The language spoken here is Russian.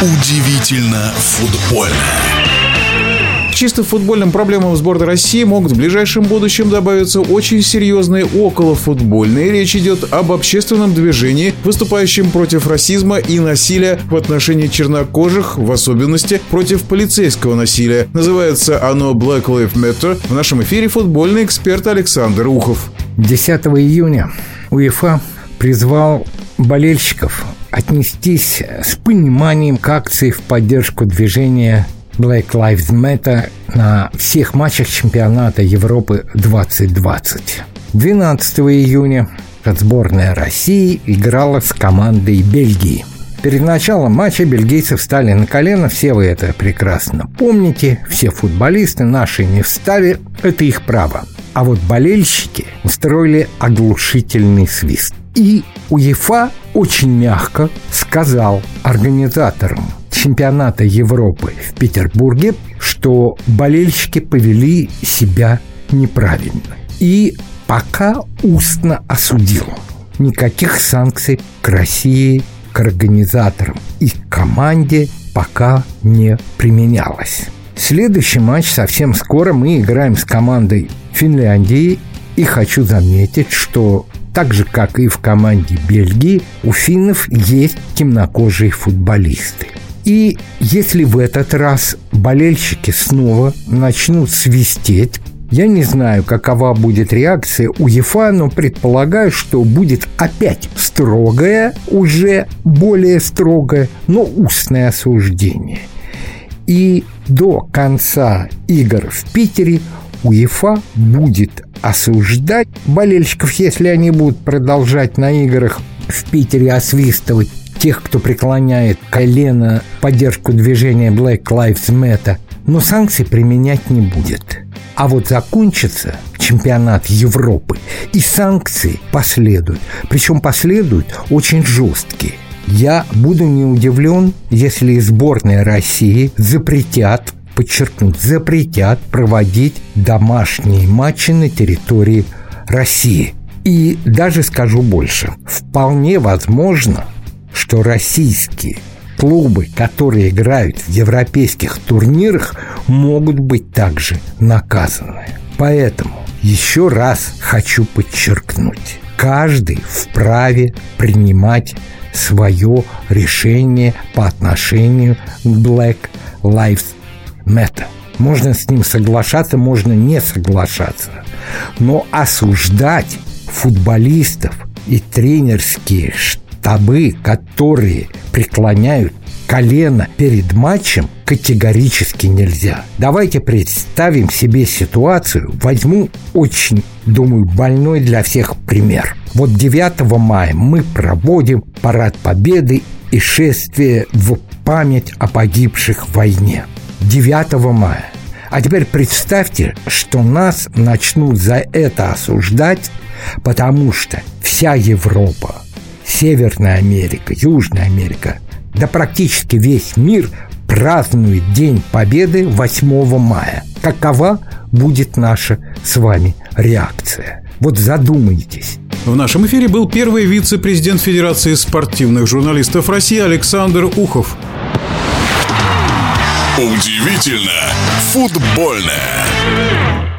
Удивительно футбольно. К чисто футбольным проблемам сборной России могут в ближайшем будущем добавиться очень серьезные околофутбольные. Речь идет об общественном движении, выступающем против расизма и насилия в отношении чернокожих, в особенности против полицейского насилия. Называется оно Black Lives Matter. В нашем эфире футбольный эксперт Александр Ухов. 10 июня УЕФА призвал болельщиков отнестись с пониманием к акции в поддержку движения Black Lives Matter на всех матчах чемпионата Европы 2020. 12 июня сборная России играла с командой Бельгии. Перед началом матча бельгийцы встали на колено, все вы это прекрасно помните, все футболисты наши не встали, это их право. А вот болельщики устроили оглушительный свист. И УЕФА очень мягко сказал организаторам чемпионата Европы в Петербурге, что болельщики повели себя неправильно. И пока устно осудил. Никаких санкций к России, к организаторам и к команде пока не применялось. Следующий матч совсем скоро мы играем с командой Финляндии. И хочу заметить, что так же, как и в команде Бельгии, у финнов есть темнокожие футболисты. И если в этот раз болельщики снова начнут свистеть, я не знаю, какова будет реакция у ЕФА, но предполагаю, что будет опять строгое, уже более строгое, но устное осуждение. И до конца игр в Питере УЕФА будет осуждать болельщиков, если они будут продолжать на играх в Питере освистывать тех, кто преклоняет колено поддержку движения Black Lives Matter, но санкций применять не будет. А вот закончится чемпионат Европы, и санкции последуют. Причем последуют очень жесткие. Я буду не удивлен, если сборная России запретят подчеркнуть, запретят проводить домашние матчи на территории России. И даже скажу больше, вполне возможно, что российские клубы, которые играют в европейских турнирах, могут быть также наказаны. Поэтому еще раз хочу подчеркнуть, каждый вправе принимать свое решение по отношению к Black Lives Мэтта. Можно с ним соглашаться, можно не соглашаться. Но осуждать футболистов и тренерские штабы, которые преклоняют колено перед матчем, категорически нельзя. Давайте представим себе ситуацию. Возьму очень, думаю, больной для всех пример. Вот 9 мая мы проводим парад победы и шествие в память о погибших в войне. 9 мая. А теперь представьте, что нас начнут за это осуждать, потому что вся Европа, Северная Америка, Южная Америка, да практически весь мир празднует День Победы 8 мая. Какова будет наша с вами реакция? Вот задумайтесь. В нашем эфире был первый вице-президент Федерации спортивных журналистов России Александр Ухов. Удивительно футбольное.